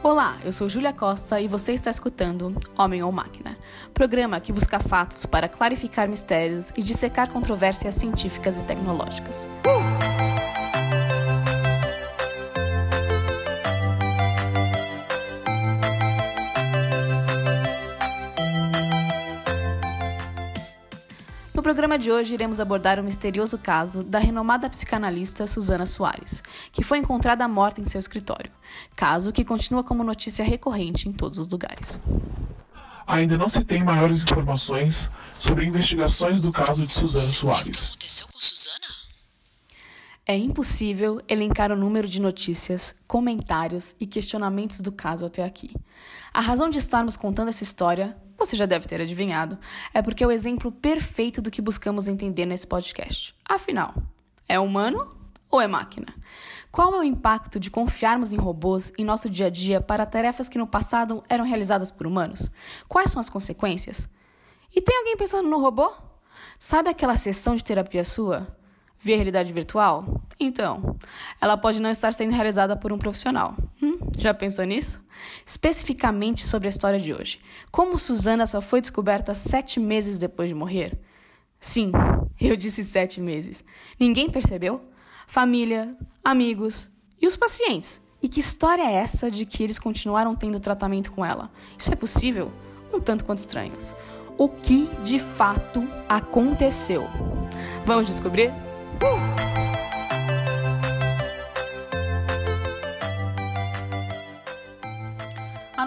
Olá, eu sou Júlia Costa e você está escutando Homem ou Máquina, programa que busca fatos para clarificar mistérios e dissecar controvérsias científicas e tecnológicas. No programa de hoje, iremos abordar o misterioso caso da renomada psicanalista Susana Soares, que foi encontrada morta em seu escritório. Caso que continua como notícia recorrente em todos os lugares. Ainda não se tem maiores informações sobre investigações do caso de Susana Soares. aconteceu com Suzana? É impossível elencar o número de notícias, comentários e questionamentos do caso até aqui. A razão de estarmos contando essa história, você já deve ter adivinhado, é porque é o exemplo perfeito do que buscamos entender nesse podcast. Afinal, é humano ou é máquina? Qual é o impacto de confiarmos em robôs em nosso dia a dia para tarefas que no passado eram realizadas por humanos? Quais são as consequências? E tem alguém pensando no robô? Sabe aquela sessão de terapia sua? Via realidade virtual? Então, ela pode não estar sendo realizada por um profissional. Hum, já pensou nisso? Especificamente sobre a história de hoje. Como Suzana só foi descoberta sete meses depois de morrer? Sim, eu disse sete meses. Ninguém percebeu? Família, amigos e os pacientes. E que história é essa de que eles continuaram tendo tratamento com ela? Isso é possível? Um tanto quanto estranhos. O que de fato aconteceu? Vamos descobrir? A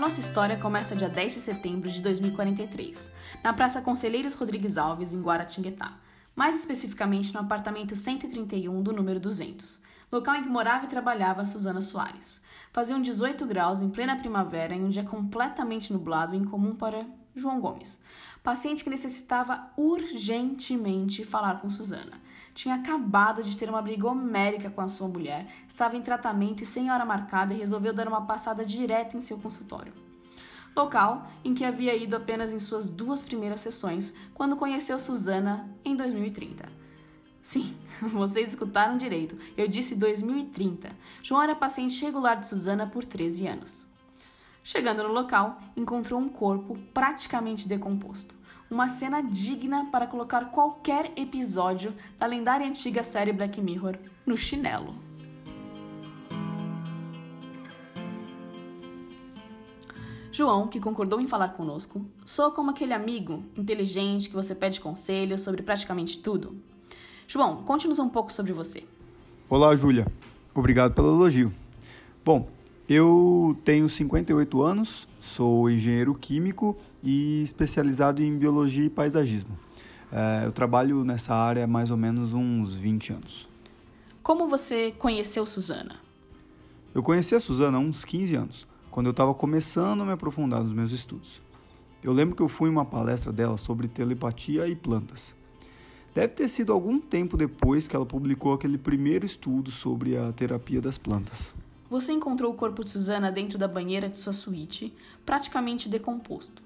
nossa história começa dia 10 de setembro de 2043, na Praça Conselheiros Rodrigues Alves, em Guaratinguetá, mais especificamente no apartamento 131 do número 200, local em que morava e trabalhava Suzana Soares. Faziam 18 graus em plena primavera em um dia completamente nublado e incomum para João Gomes, paciente que necessitava urgentemente falar com Suzana. Tinha acabado de ter uma briga homérica com a sua mulher, estava em tratamento e sem hora marcada e resolveu dar uma passada direto em seu consultório. Local em que havia ido apenas em suas duas primeiras sessões, quando conheceu Suzana em 2030. Sim, vocês escutaram direito. Eu disse 2030. João era paciente regular de Suzana por 13 anos. Chegando no local, encontrou um corpo praticamente decomposto. Uma cena digna para colocar qualquer episódio da lendária antiga série Black Mirror no chinelo. João, que concordou em falar conosco, soa como aquele amigo inteligente que você pede conselhos sobre praticamente tudo. João, conte-nos um pouco sobre você. Olá, Júlia. Obrigado pelo elogio. Bom, eu tenho 58 anos, sou engenheiro químico e especializado em biologia e paisagismo. É, eu trabalho nessa área há mais ou menos uns 20 anos. Como você conheceu Suzana? Eu conheci a Suzana há uns 15 anos, quando eu estava começando a me aprofundar nos meus estudos. Eu lembro que eu fui em uma palestra dela sobre telepatia e plantas. Deve ter sido algum tempo depois que ela publicou aquele primeiro estudo sobre a terapia das plantas. Você encontrou o corpo de Suzana dentro da banheira de sua suíte, praticamente decomposto.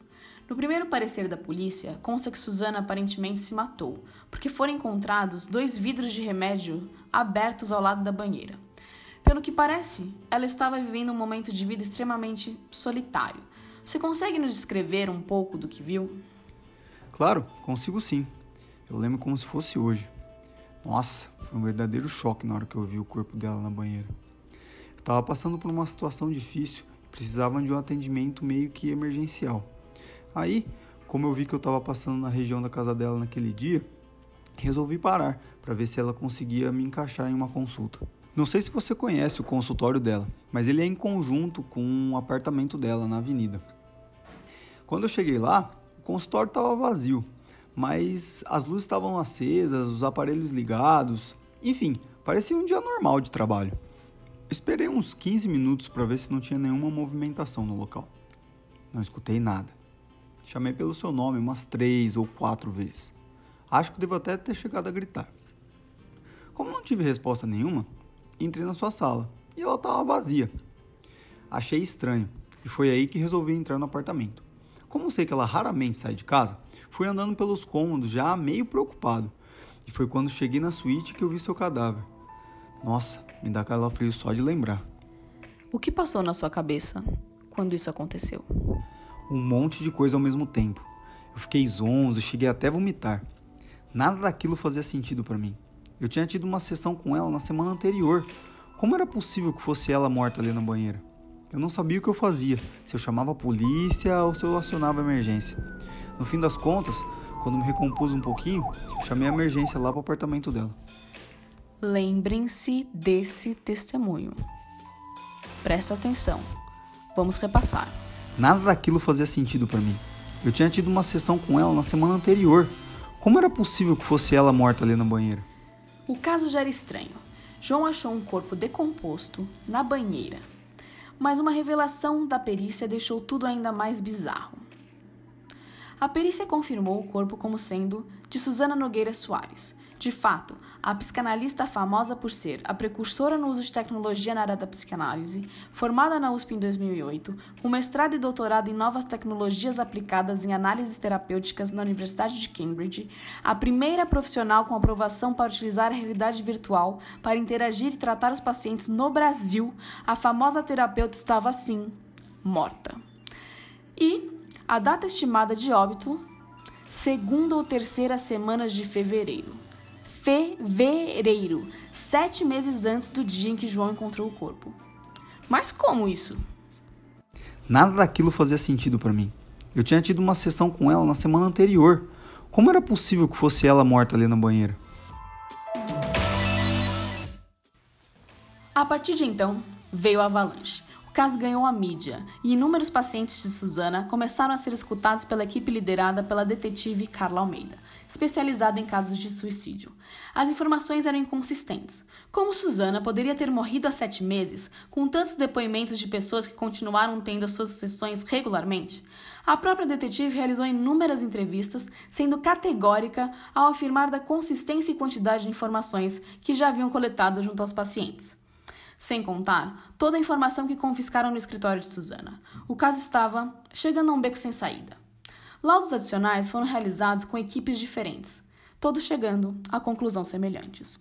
No primeiro parecer da polícia, consta que Suzana aparentemente se matou, porque foram encontrados dois vidros de remédio abertos ao lado da banheira. Pelo que parece, ela estava vivendo um momento de vida extremamente solitário. Você consegue nos descrever um pouco do que viu? Claro, consigo sim. Eu lembro como se fosse hoje. Nossa, foi um verdadeiro choque na hora que eu vi o corpo dela na banheira. Estava passando por uma situação difícil e precisava de um atendimento meio que emergencial. Aí, como eu vi que eu estava passando na região da casa dela naquele dia, resolvi parar para ver se ela conseguia me encaixar em uma consulta. Não sei se você conhece o consultório dela, mas ele é em conjunto com o apartamento dela na avenida. Quando eu cheguei lá, o consultório estava vazio, mas as luzes estavam acesas, os aparelhos ligados, enfim, parecia um dia normal de trabalho. Esperei uns 15 minutos para ver se não tinha nenhuma movimentação no local. Não escutei nada. Chamei pelo seu nome umas três ou quatro vezes. Acho que devo até ter chegado a gritar. Como não tive resposta nenhuma, entrei na sua sala e ela estava vazia. Achei estranho e foi aí que resolvi entrar no apartamento. Como sei que ela raramente sai de casa, fui andando pelos cômodos já meio preocupado. E foi quando cheguei na suíte que eu vi seu cadáver. Nossa, me dá calafrio só de lembrar. O que passou na sua cabeça? quando isso aconteceu? Um monte de coisa ao mesmo tempo. Eu fiquei zonzo, cheguei até a vomitar. Nada daquilo fazia sentido para mim. Eu tinha tido uma sessão com ela na semana anterior. Como era possível que fosse ela morta ali na banheira? Eu não sabia o que eu fazia, se eu chamava a polícia ou se eu acionava a emergência. No fim das contas, quando me recompus um pouquinho, chamei a emergência lá para o apartamento dela. Lembrem-se desse testemunho. Presta atenção. Vamos repassar. Nada daquilo fazia sentido para mim. Eu tinha tido uma sessão com ela na semana anterior. Como era possível que fosse ela morta ali na banheira? O caso já era estranho. João achou um corpo decomposto na banheira. Mas uma revelação da perícia deixou tudo ainda mais bizarro. A perícia confirmou o corpo como sendo de Susana Nogueira Soares, de fato, a psicanalista famosa por ser a precursora no uso de tecnologia na área da psicanálise, formada na USP em 2008, com mestrado e doutorado em novas tecnologias aplicadas em análises terapêuticas na Universidade de Cambridge, a primeira profissional com aprovação para utilizar a realidade virtual para interagir e tratar os pacientes no Brasil, a famosa terapeuta estava assim, morta. E a data estimada de óbito, segunda ou terceira semanas de fevereiro fevereiro, sete meses antes do dia em que João encontrou o corpo. Mas como isso? Nada daquilo fazia sentido para mim. Eu tinha tido uma sessão com ela na semana anterior. Como era possível que fosse ela morta ali na banheira? A partir de então, veio a avalanche caso ganhou a mídia e inúmeros pacientes de Suzana começaram a ser escutados pela equipe liderada pela detetive Carla Almeida, especializada em casos de suicídio. As informações eram inconsistentes. Como Suzana poderia ter morrido há sete meses, com tantos depoimentos de pessoas que continuaram tendo as suas sessões regularmente? A própria detetive realizou inúmeras entrevistas, sendo categórica ao afirmar da consistência e quantidade de informações que já haviam coletado junto aos pacientes. Sem contar toda a informação que confiscaram no escritório de Susana. O caso estava chegando a um beco sem saída. Laudos adicionais foram realizados com equipes diferentes, todos chegando a conclusões semelhantes.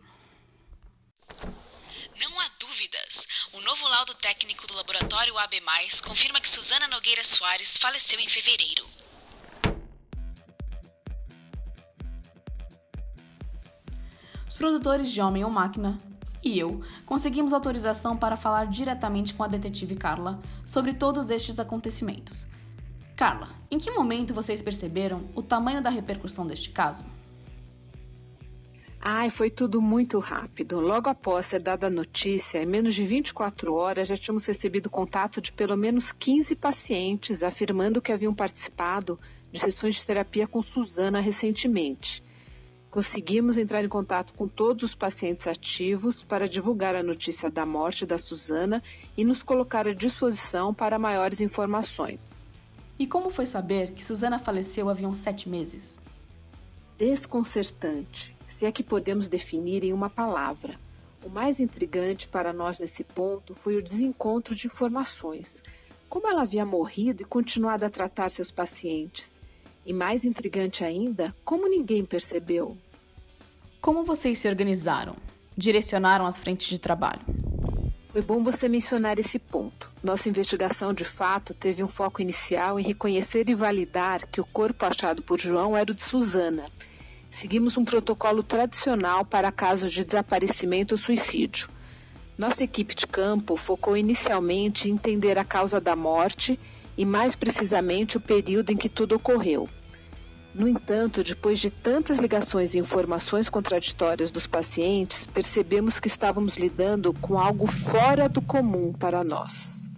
Não há dúvidas. O novo laudo técnico do laboratório AB+, confirma que Susana Nogueira Soares faleceu em fevereiro. Os produtores de Homem ou Máquina e eu conseguimos autorização para falar diretamente com a detetive Carla sobre todos estes acontecimentos. Carla, em que momento vocês perceberam o tamanho da repercussão deste caso? Ai, foi tudo muito rápido. Logo após ser dada a notícia, em menos de 24 horas já tínhamos recebido contato de pelo menos 15 pacientes afirmando que haviam participado de sessões de terapia com Suzana recentemente. Conseguimos entrar em contato com todos os pacientes ativos para divulgar a notícia da morte da Suzana e nos colocar à disposição para maiores informações. E como foi saber que Suzana faleceu havia uns sete meses? Desconcertante, se é que podemos definir em uma palavra. O mais intrigante para nós nesse ponto foi o desencontro de informações. Como ela havia morrido e continuado a tratar seus pacientes. E mais intrigante ainda, como ninguém percebeu. Como vocês se organizaram? Direcionaram as frentes de trabalho? Foi bom você mencionar esse ponto. Nossa investigação, de fato, teve um foco inicial em reconhecer e validar que o corpo achado por João era o de Suzana. Seguimos um protocolo tradicional para casos de desaparecimento ou suicídio. Nossa equipe de campo focou inicialmente em entender a causa da morte e, mais precisamente, o período em que tudo ocorreu. No entanto, depois de tantas ligações e informações contraditórias dos pacientes, percebemos que estávamos lidando com algo fora do comum para nós.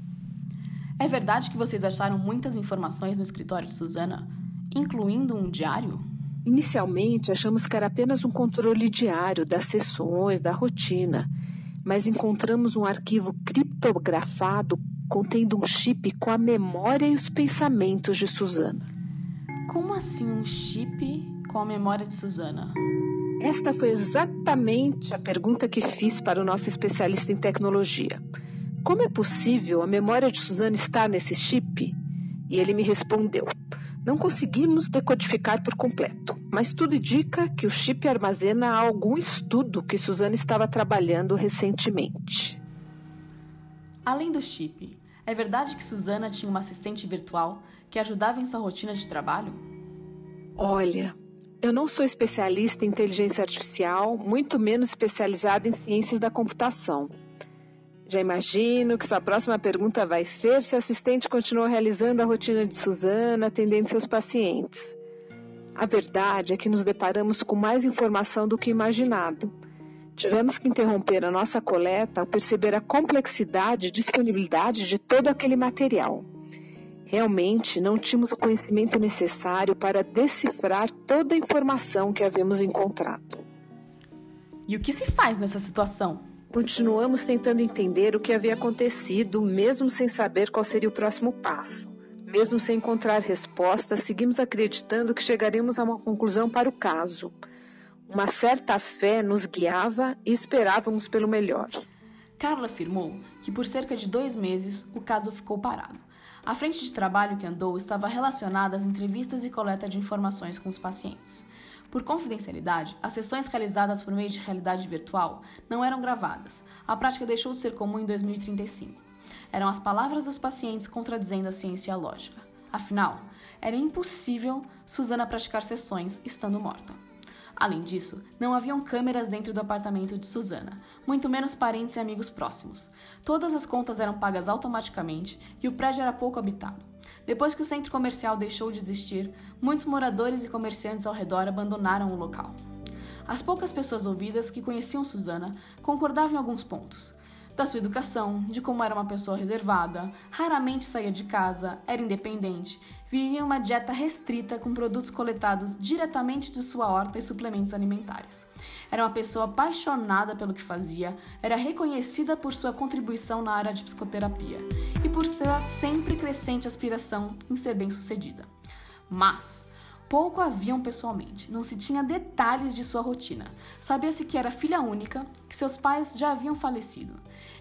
É verdade que vocês acharam muitas informações no escritório de Suzana, incluindo um diário? Inicialmente, achamos que era apenas um controle diário das sessões, da rotina, mas encontramos um arquivo criptografado contendo um chip com a memória e os pensamentos de Suzana. Como assim um chip com a memória de Suzana? Esta foi exatamente a pergunta que fiz para o nosso especialista em tecnologia. Como é possível a memória de Suzana estar nesse chip? E ele me respondeu: Não conseguimos decodificar por completo, mas tudo indica que o chip armazena algum estudo que Suzana estava trabalhando recentemente. Além do chip, É verdade que Suzana tinha uma assistente virtual que ajudava em sua rotina de trabalho? Olha, eu não sou especialista em inteligência artificial, muito menos especializada em ciências da computação. Já imagino que sua próxima pergunta vai ser se a assistente continuou realizando a rotina de Suzana, atendendo seus pacientes. A verdade é que nos deparamos com mais informação do que imaginado. Tivemos que interromper a nossa coleta ao perceber a complexidade e disponibilidade de todo aquele material. Realmente não tínhamos o conhecimento necessário para decifrar toda a informação que havíamos encontrado. E o que se faz nessa situação? Continuamos tentando entender o que havia acontecido, mesmo sem saber qual seria o próximo passo. Mesmo sem encontrar resposta, seguimos acreditando que chegaremos a uma conclusão para o caso. Uma certa fé nos guiava e esperávamos pelo melhor. Carla afirmou que por cerca de dois meses o caso ficou parado. A frente de trabalho que andou estava relacionada às entrevistas e coleta de informações com os pacientes. Por confidencialidade, as sessões realizadas por meio de realidade virtual não eram gravadas. A prática deixou de ser comum em 2035. Eram as palavras dos pacientes contradizendo a ciência e a lógica. Afinal, era impossível Susana praticar sessões estando morta. Além disso, não haviam câmeras dentro do apartamento de Susana, muito menos parentes e amigos próximos. Todas as contas eram pagas automaticamente e o prédio era pouco habitado. Depois que o centro comercial deixou de existir, muitos moradores e comerciantes ao redor abandonaram o local. As poucas pessoas ouvidas que conheciam Susana concordavam em alguns pontos. Da sua educação, de como era uma pessoa reservada, raramente saía de casa, era independente, vivia uma dieta restrita com produtos coletados diretamente de sua horta e suplementos alimentares. Era uma pessoa apaixonada pelo que fazia, era reconhecida por sua contribuição na área de psicoterapia e por sua sempre crescente aspiração em ser bem-sucedida. Mas pouco haviam pessoalmente, não se tinha detalhes de sua rotina. Sabia-se que era filha única, que seus pais já haviam falecido.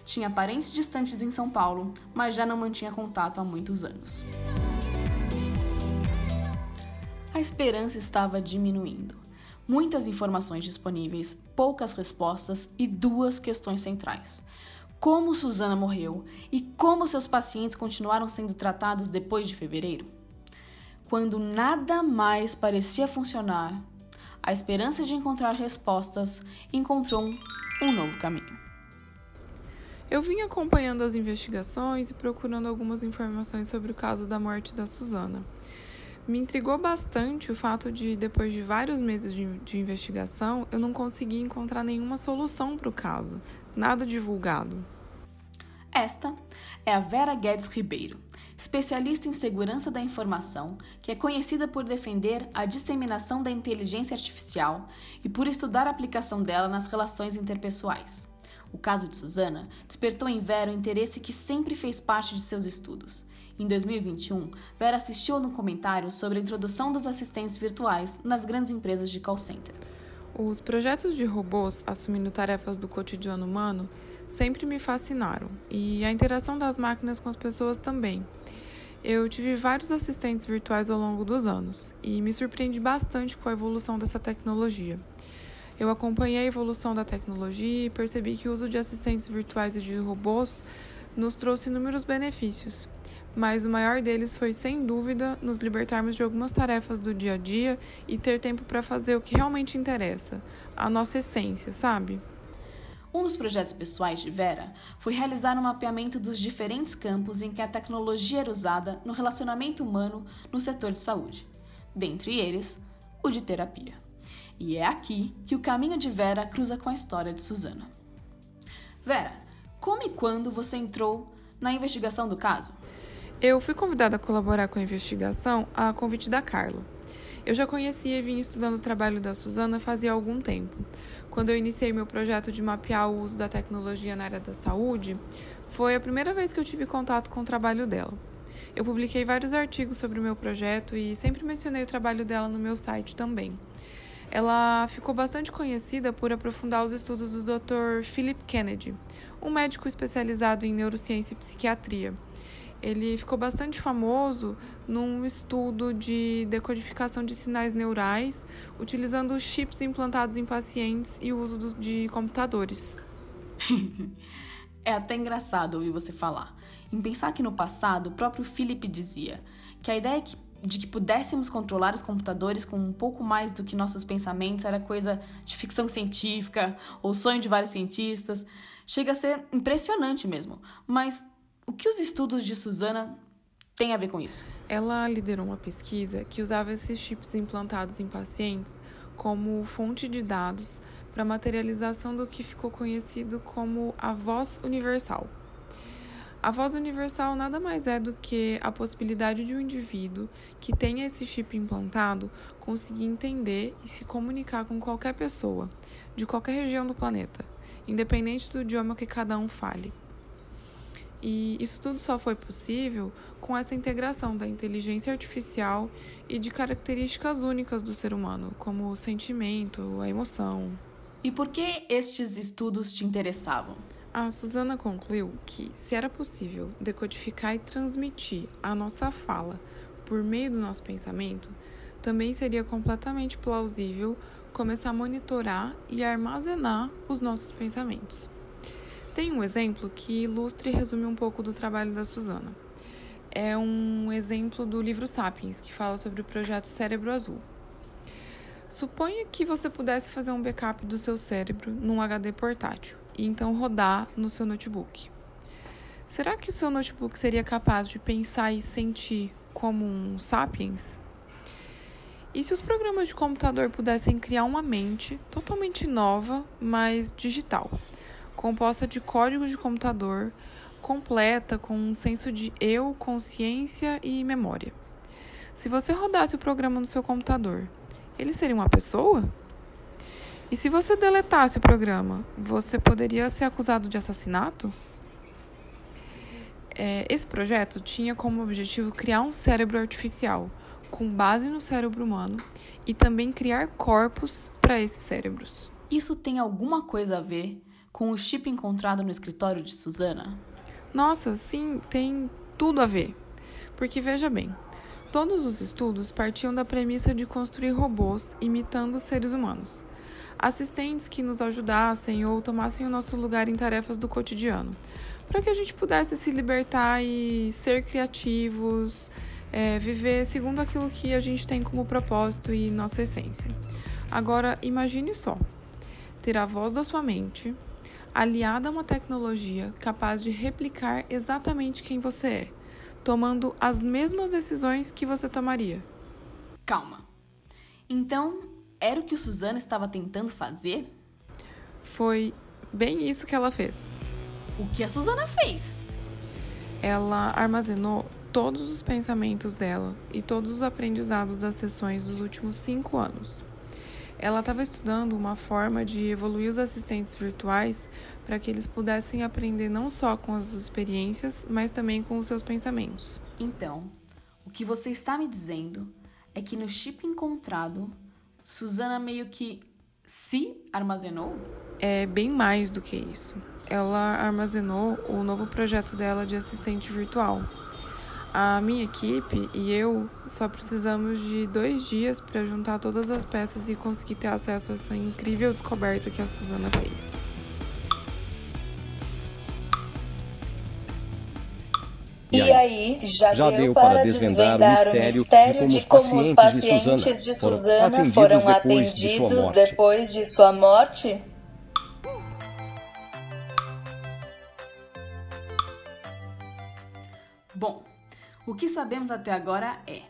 Tinha parentes distantes em São Paulo, mas já não mantinha contato há muitos anos. A esperança estava diminuindo muitas informações disponíveis, poucas respostas e duas questões centrais. Como Suzana morreu e como seus pacientes continuaram sendo tratados depois de fevereiro? Quando nada mais parecia funcionar, a esperança de encontrar respostas encontrou um novo caminho. Eu vim acompanhando as investigações e procurando algumas informações sobre o caso da morte da Suzana. Me intrigou bastante o fato de, depois de vários meses de, de investigação, eu não consegui encontrar nenhuma solução para o caso, nada divulgado. Esta é a Vera Guedes Ribeiro, especialista em segurança da informação, que é conhecida por defender a disseminação da inteligência artificial e por estudar a aplicação dela nas relações interpessoais. O caso de Susana despertou em Vera o interesse que sempre fez parte de seus estudos em 2021, Vera assistiu no comentário sobre a introdução dos assistentes virtuais nas grandes empresas de call center. Os projetos de robôs assumindo tarefas do cotidiano humano sempre me fascinaram, e a interação das máquinas com as pessoas também. Eu tive vários assistentes virtuais ao longo dos anos e me surpreendi bastante com a evolução dessa tecnologia. Eu acompanhei a evolução da tecnologia e percebi que o uso de assistentes virtuais e de robôs nos trouxe inúmeros benefícios, mas o maior deles foi, sem dúvida, nos libertarmos de algumas tarefas do dia a dia e ter tempo para fazer o que realmente interessa, a nossa essência, sabe? Um dos projetos pessoais de Vera foi realizar um mapeamento dos diferentes campos em que a tecnologia era usada no relacionamento humano no setor de saúde, dentre eles, o de terapia. E é aqui que o caminho de Vera cruza com a história de Susana. Vera, como e quando você entrou na investigação do caso? Eu fui convidada a colaborar com a investigação a convite da Carla. Eu já conhecia e vinha estudando o trabalho da Suzana fazia algum tempo. Quando eu iniciei meu projeto de mapear o uso da tecnologia na área da saúde, foi a primeira vez que eu tive contato com o trabalho dela. Eu publiquei vários artigos sobre o meu projeto e sempre mencionei o trabalho dela no meu site também. Ela ficou bastante conhecida por aprofundar os estudos do Dr. Philip Kennedy, um médico especializado em neurociência e psiquiatria ele ficou bastante famoso num estudo de decodificação de sinais neurais, utilizando chips implantados em pacientes e o uso de computadores. é até engraçado ouvir você falar. em pensar que no passado o próprio Philip dizia que a ideia de que pudéssemos controlar os computadores com um pouco mais do que nossos pensamentos era coisa de ficção científica ou sonho de vários cientistas. Chega a ser impressionante mesmo. Mas o que os estudos de Susana têm a ver com isso? Ela liderou uma pesquisa que usava esses chips implantados em pacientes como fonte de dados para materialização do que ficou conhecido como a voz universal. A voz universal nada mais é do que a possibilidade de um indivíduo que tenha esse chip implantado conseguir entender e se comunicar com qualquer pessoa, de qualquer região do planeta, independente do idioma que cada um fale. E isso tudo só foi possível com essa integração da inteligência artificial e de características únicas do ser humano, como o sentimento, a emoção. E por que estes estudos te interessavam? A Susana concluiu que, se era possível decodificar e transmitir a nossa fala por meio do nosso pensamento, também seria completamente plausível começar a monitorar e armazenar os nossos pensamentos. Tem um exemplo que ilustra e resume um pouco do trabalho da Susana. É um exemplo do livro Sapiens, que fala sobre o projeto Cérebro Azul. Suponha que você pudesse fazer um backup do seu cérebro num HD portátil e então rodar no seu notebook. Será que o seu notebook seria capaz de pensar e sentir como um Sapiens? E se os programas de computador pudessem criar uma mente totalmente nova, mas digital? composta de códigos de computador, completa com um senso de eu, consciência e memória. Se você rodasse o programa no seu computador, ele seria uma pessoa? E se você deletasse o programa, você poderia ser acusado de assassinato? É, esse projeto tinha como objetivo criar um cérebro artificial com base no cérebro humano e também criar corpos para esses cérebros. Isso tem alguma coisa a ver com o chip encontrado no escritório de Susana? Nossa, sim, tem tudo a ver. Porque veja bem, todos os estudos partiam da premissa de construir robôs imitando os seres humanos. Assistentes que nos ajudassem ou tomassem o nosso lugar em tarefas do cotidiano, para que a gente pudesse se libertar e ser criativos, é, viver segundo aquilo que a gente tem como propósito e nossa essência. Agora, imagine só: ter a voz da sua mente, aliada a uma tecnologia capaz de replicar exatamente quem você é, tomando as mesmas decisões que você tomaria. Calma. Então, era o que Suzana estava tentando fazer? Foi bem isso que ela fez. O que a Suzana fez? Ela armazenou todos os pensamentos dela e todos os aprendizados das sessões dos últimos cinco anos. Ela estava estudando uma forma de evoluir os assistentes virtuais para que eles pudessem aprender não só com as experiências, mas também com os seus pensamentos. Então, o que você está me dizendo é que no chip encontrado, Susana meio que se armazenou? É bem mais do que isso. Ela armazenou o novo projeto dela de assistente virtual a minha equipe e eu só precisamos de dois dias para juntar todas as peças e conseguir ter acesso a essa incrível descoberta que a Suzana fez. E aí, já, já deu, para desvendar, o mistério, mistério de como, de como os pacientes de Suzana foram atendidos depois de sua morte? Bom, o que sabemos até agora é: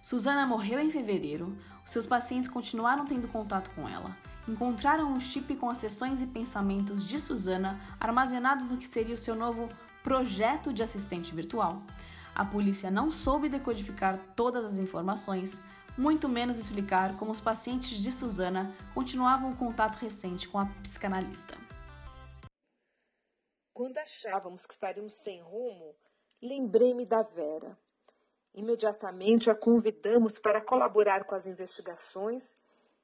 Susana morreu em fevereiro, seus pacientes continuaram tendo contato com ela, encontraram um chip com as sessões e pensamentos de Susana armazenados no que seria o seu novo projeto de assistente virtual. A polícia não soube decodificar todas as informações, muito menos explicar como os pacientes de Susana continuavam o contato recente com a psicanalista. Quando achávamos que estaríamos sem rumo, lembrei-me da Vera. Imediatamente a convidamos para colaborar com as investigações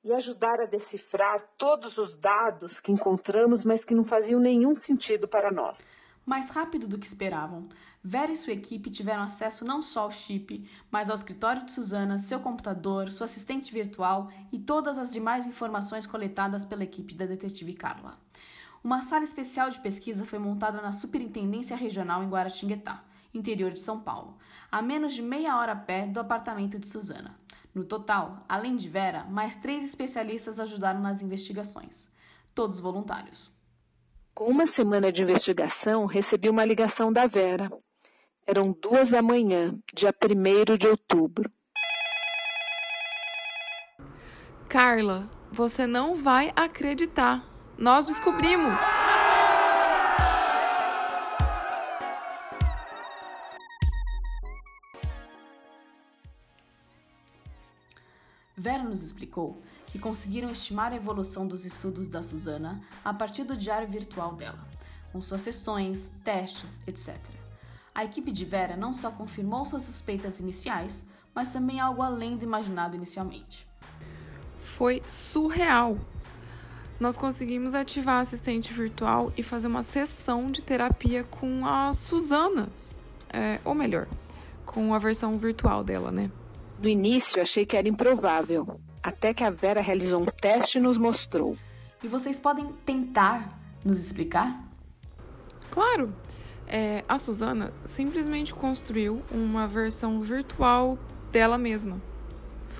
e ajudar a decifrar todos os dados que encontramos, mas que não faziam nenhum sentido para nós. Mais rápido do que esperavam, Vera e sua equipe tiveram acesso não só ao chip, mas ao escritório de Suzana, seu computador, sua assistente virtual e todas as demais informações coletadas pela equipe da detetive Carla. Uma sala especial de pesquisa foi montada na Superintendência Regional em Guaratinguetá interior de São Paulo, a menos de meia hora a pé do apartamento de Suzana. No total, além de Vera, mais três especialistas ajudaram nas investigações, todos voluntários. Com uma semana de investigação, recebi uma ligação da Vera. Eram duas da manhã, dia 1 de outubro. Carla, você não vai acreditar. Nós descobrimos. Vera nos explicou que conseguiram estimar a evolução dos estudos da Susana a partir do diário virtual dela, com suas sessões, testes, etc. A equipe de Vera não só confirmou suas suspeitas iniciais, mas também algo além do imaginado inicialmente foi surreal. Nós conseguimos ativar a assistente virtual e fazer uma sessão de terapia com a Suzana. É, ou melhor, com a versão virtual dela, né? No início achei que era improvável, até que a Vera realizou um teste e nos mostrou. E vocês podem tentar nos explicar? Claro! É, a Suzana simplesmente construiu uma versão virtual dela mesma.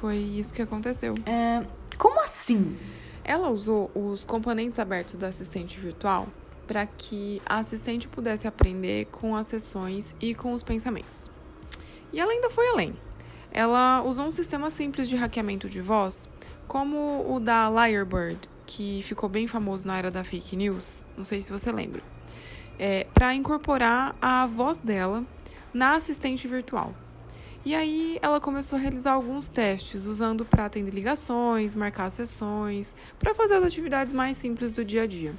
Foi isso que aconteceu. É, como assim? Ela usou os componentes abertos da assistente virtual para que a assistente pudesse aprender com as sessões e com os pensamentos. E ela ainda foi além. Ela usou um sistema simples de hackeamento de voz, como o da Lyrebird, que ficou bem famoso na era da fake news, não sei se você lembra, é, para incorporar a voz dela na assistente virtual. E aí ela começou a realizar alguns testes, usando para atender ligações, marcar sessões, para fazer as atividades mais simples do dia a dia.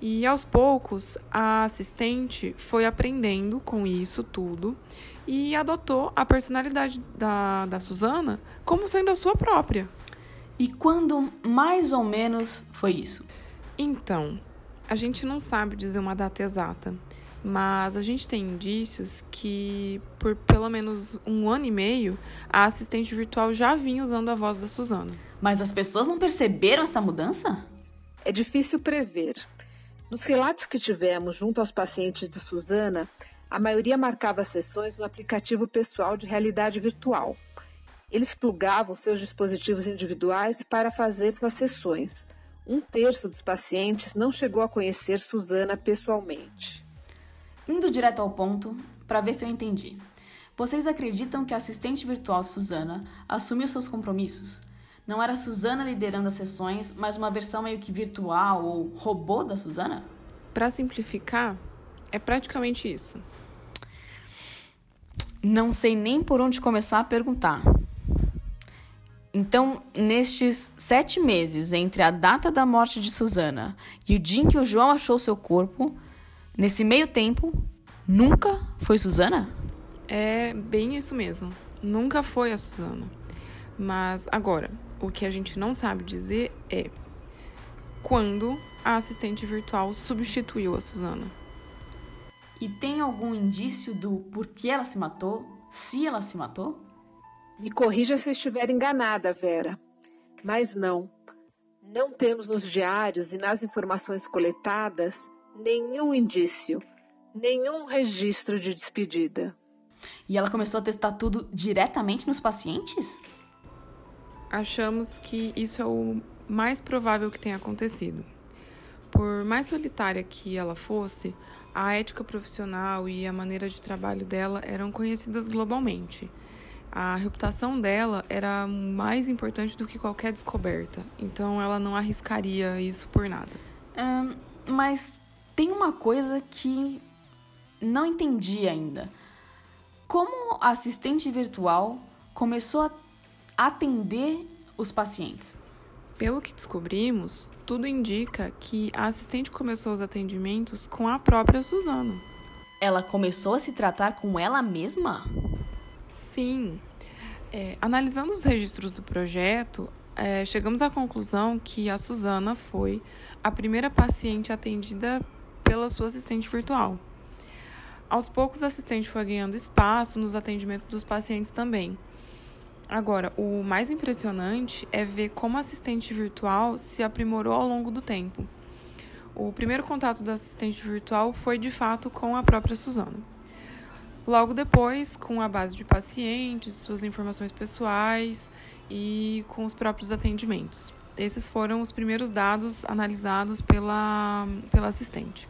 E aos poucos, a assistente foi aprendendo com isso tudo e adotou a personalidade da, da Suzana como sendo a sua própria. E quando mais ou menos foi isso? Então, a gente não sabe dizer uma data exata mas a gente tem indícios que por pelo menos um ano e meio a assistente virtual já vinha usando a voz da Suzana. Mas as pessoas não perceberam essa mudança? É difícil prever. Nos relatos que tivemos junto aos pacientes de Suzana, a maioria marcava sessões no aplicativo pessoal de realidade virtual. Eles plugavam seus dispositivos individuais para fazer suas sessões. Um terço dos pacientes não chegou a conhecer Suzana pessoalmente. Indo direto ao ponto, para ver se eu entendi. Vocês acreditam que a assistente virtual Suzana assumiu seus compromissos? Não era a Suzana liderando as sessões, mas uma versão meio que virtual ou robô da Suzana? Para simplificar, é praticamente isso. Não sei nem por onde começar a perguntar. Então, nestes sete meses entre a data da morte de Suzana e o dia em que o João achou seu corpo, Nesse meio tempo, nunca foi Suzana? É bem isso mesmo. Nunca foi a Suzana. Mas agora, o que a gente não sabe dizer é quando a assistente virtual substituiu a Suzana. E tem algum indício do porquê ela se matou? Se ela se matou? Me corrija se eu estiver enganada, Vera. Mas não. Não temos nos diários e nas informações coletadas nenhum indício, nenhum registro de despedida. E ela começou a testar tudo diretamente nos pacientes? Achamos que isso é o mais provável que tenha acontecido. Por mais solitária que ela fosse, a ética profissional e a maneira de trabalho dela eram conhecidas globalmente. A reputação dela era mais importante do que qualquer descoberta, então ela não arriscaria isso por nada. Um, mas tem uma coisa que não entendi ainda. Como a assistente virtual começou a atender os pacientes? Pelo que descobrimos, tudo indica que a assistente começou os atendimentos com a própria Suzana. Ela começou a se tratar com ela mesma? Sim. É, analisando os registros do projeto, é, chegamos à conclusão que a Suzana foi a primeira paciente atendida pela sua assistente virtual. Aos poucos, a assistente foi ganhando espaço nos atendimentos dos pacientes também. Agora, o mais impressionante é ver como a assistente virtual se aprimorou ao longo do tempo. O primeiro contato da assistente virtual foi de fato com a própria Suzana. Logo depois, com a base de pacientes, suas informações pessoais e com os próprios atendimentos. Esses foram os primeiros dados analisados pela, pela assistente.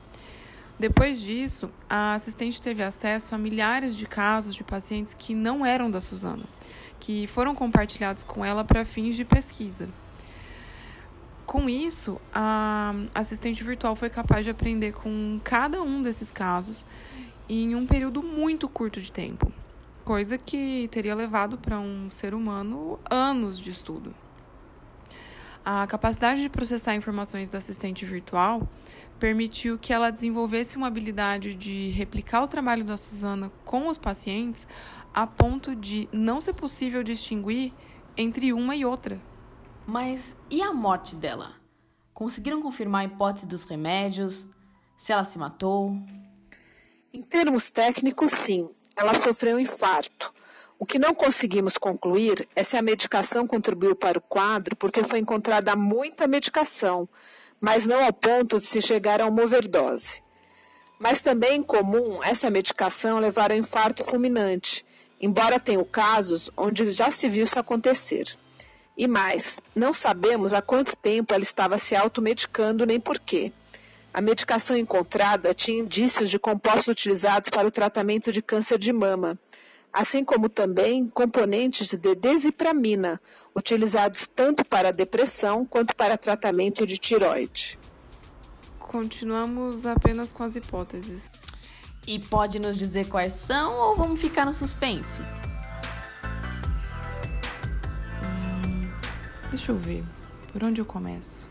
Depois disso, a assistente teve acesso a milhares de casos de pacientes que não eram da Suzana, que foram compartilhados com ela para fins de pesquisa. Com isso, a assistente virtual foi capaz de aprender com cada um desses casos em um período muito curto de tempo, coisa que teria levado para um ser humano anos de estudo. A capacidade de processar informações da assistente virtual permitiu que ela desenvolvesse uma habilidade de replicar o trabalho da Suzana com os pacientes a ponto de não ser possível distinguir entre uma e outra. Mas e a morte dela? Conseguiram confirmar a hipótese dos remédios? Se ela se matou? Em termos técnicos, sim. Ela sofreu um infarto. O que não conseguimos concluir é se a medicação contribuiu para o quadro, porque foi encontrada muita medicação, mas não ao ponto de se chegar a uma overdose. Mas também é comum essa medicação levar a infarto fulminante, embora tenha casos onde já se viu isso acontecer. E mais, não sabemos há quanto tempo ela estava se automedicando nem por quê. A medicação encontrada tinha indícios de compostos utilizados para o tratamento de câncer de mama, assim como também componentes de desipramina, utilizados tanto para depressão quanto para tratamento de tiroide. Continuamos apenas com as hipóteses. E pode nos dizer quais são ou vamos ficar no suspense? Hum, deixa eu ver. Por onde eu começo?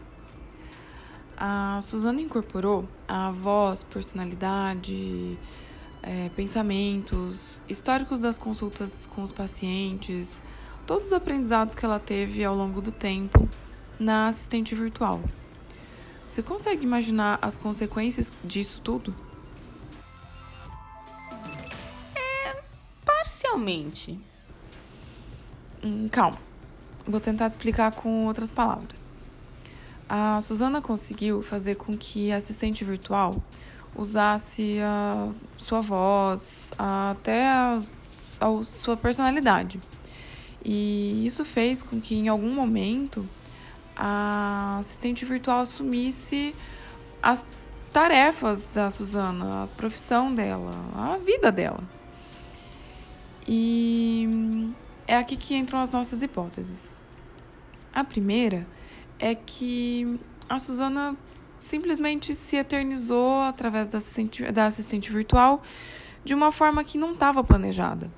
A Suzana incorporou a voz, personalidade, é, pensamentos, históricos das consultas com os pacientes, todos os aprendizados que ela teve ao longo do tempo na assistente virtual. Você consegue imaginar as consequências disso tudo? Parcialmente. Hum, calma, vou tentar explicar com outras palavras. A Suzana conseguiu fazer com que a assistente virtual usasse a sua voz, até a, a sua personalidade. E isso fez com que em algum momento a assistente virtual assumisse as tarefas da Suzana, a profissão dela, a vida dela. E é aqui que entram as nossas hipóteses. A primeira é que a Suzana simplesmente se eternizou através da assistente, da assistente virtual de uma forma que não estava planejada.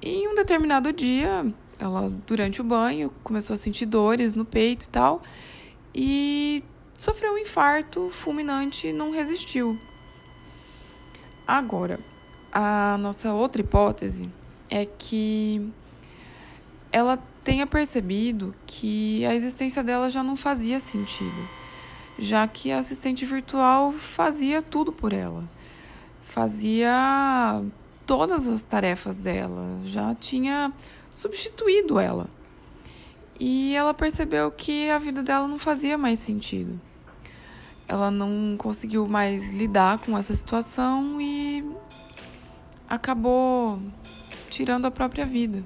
E em um determinado dia, ela, durante o banho, começou a sentir dores no peito e tal, e sofreu um infarto fulminante e não resistiu. Agora, a nossa outra hipótese é que ela tenha percebido que a existência dela já não fazia sentido já que a assistente virtual fazia tudo por ela. Fazia todas as tarefas dela, já tinha substituído ela. E ela percebeu que a vida dela não fazia mais sentido. Ela não conseguiu mais lidar com essa situação e acabou tirando a própria vida.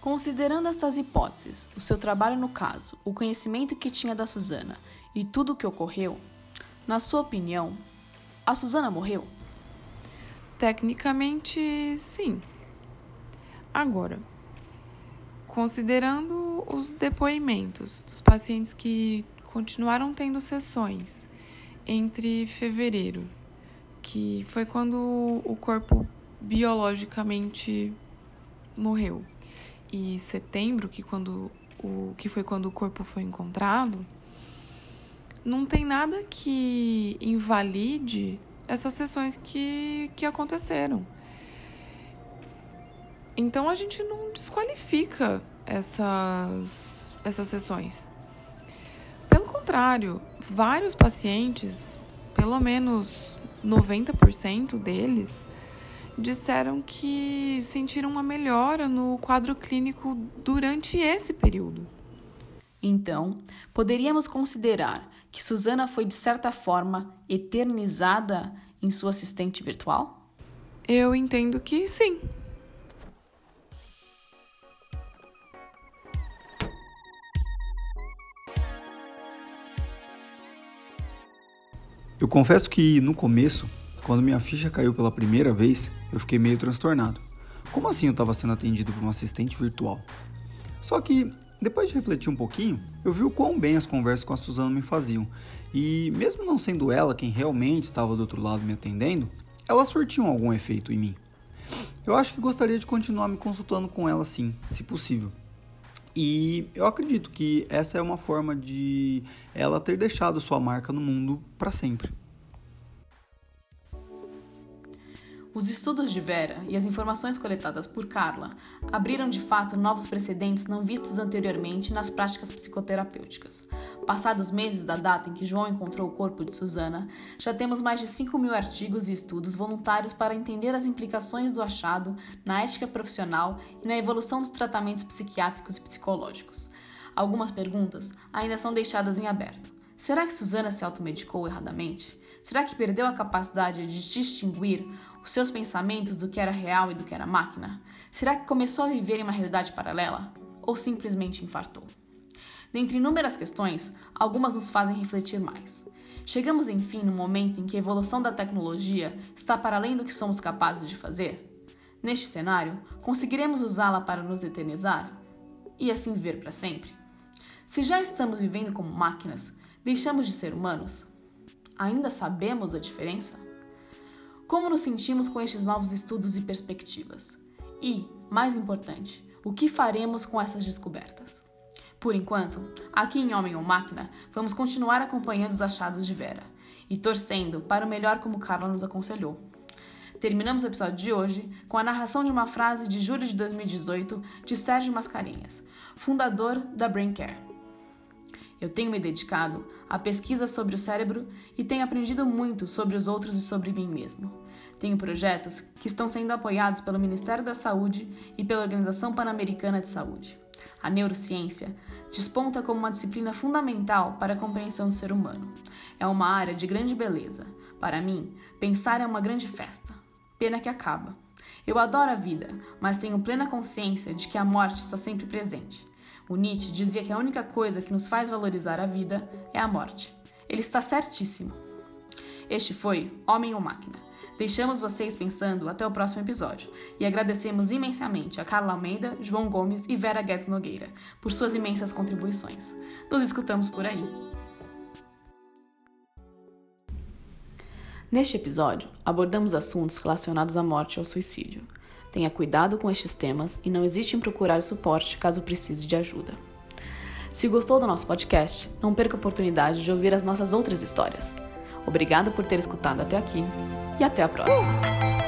Considerando estas hipóteses, o seu trabalho no caso, o conhecimento que tinha da Susana e tudo o que ocorreu, na sua opinião, a Susana morreu? Tecnicamente, sim. Agora, considerando os depoimentos dos pacientes que continuaram tendo sessões entre fevereiro, que foi quando o corpo biologicamente morreu, e setembro, que, quando o, que foi quando o corpo foi encontrado, não tem nada que invalide essas sessões que, que aconteceram. Então a gente não desqualifica essas, essas sessões. Contrário, vários pacientes, pelo menos 90% deles, disseram que sentiram uma melhora no quadro clínico durante esse período. Então, poderíamos considerar que Susana foi de certa forma eternizada em sua assistente virtual? Eu entendo que sim. Eu confesso que no começo, quando minha ficha caiu pela primeira vez, eu fiquei meio transtornado. Como assim eu estava sendo atendido por um assistente virtual? Só que, depois de refletir um pouquinho, eu vi o quão bem as conversas com a Suzana me faziam. E mesmo não sendo ela quem realmente estava do outro lado me atendendo, elas surtiam algum efeito em mim. Eu acho que gostaria de continuar me consultando com ela sim, se possível. E eu acredito que essa é uma forma de ela ter deixado sua marca no mundo para sempre. Os estudos de Vera e as informações coletadas por Carla abriram de fato novos precedentes não vistos anteriormente nas práticas psicoterapêuticas. Passados meses da data em que João encontrou o corpo de Susana, já temos mais de 5 mil artigos e estudos voluntários para entender as implicações do achado na ética profissional e na evolução dos tratamentos psiquiátricos e psicológicos. Algumas perguntas ainda são deixadas em aberto. Será que Susana se automedicou erradamente? Será que perdeu a capacidade de distinguir os seus pensamentos do que era real e do que era máquina? Será que começou a viver em uma realidade paralela? Ou simplesmente infartou? Dentre inúmeras questões, algumas nos fazem refletir mais. Chegamos, enfim, no momento em que a evolução da tecnologia está para além do que somos capazes de fazer? Neste cenário, conseguiremos usá-la para nos eternizar? E assim viver para sempre? Se já estamos vivendo como máquinas, deixamos de ser humanos? Ainda sabemos a diferença? Como nos sentimos com estes novos estudos e perspectivas? E, mais importante, o que faremos com essas descobertas? Por enquanto, aqui em Homem ou Máquina, vamos continuar acompanhando os achados de Vera e torcendo para o melhor como Carla nos aconselhou. Terminamos o episódio de hoje com a narração de uma frase de julho de 2018 de Sérgio Mascarenhas, fundador da Brain Care. Eu tenho me dedicado à pesquisa sobre o cérebro e tenho aprendido muito sobre os outros e sobre mim mesmo. Tenho projetos que estão sendo apoiados pelo Ministério da Saúde e pela Organização Pan-Americana de Saúde. A neurociência desponta como uma disciplina fundamental para a compreensão do ser humano. É uma área de grande beleza. Para mim, pensar é uma grande festa. Pena que acaba. Eu adoro a vida, mas tenho plena consciência de que a morte está sempre presente. O Nietzsche dizia que a única coisa que nos faz valorizar a vida é a morte. Ele está certíssimo. Este foi Homem ou Máquina. Deixamos vocês pensando até o próximo episódio e agradecemos imensamente a Carla Almeida, João Gomes e Vera Guedes Nogueira por suas imensas contribuições. Nos escutamos por aí. Neste episódio, abordamos assuntos relacionados à morte e ao suicídio. Tenha cuidado com estes temas e não hesite em procurar suporte caso precise de ajuda. Se gostou do nosso podcast, não perca a oportunidade de ouvir as nossas outras histórias. Obrigado por ter escutado até aqui e até a próxima!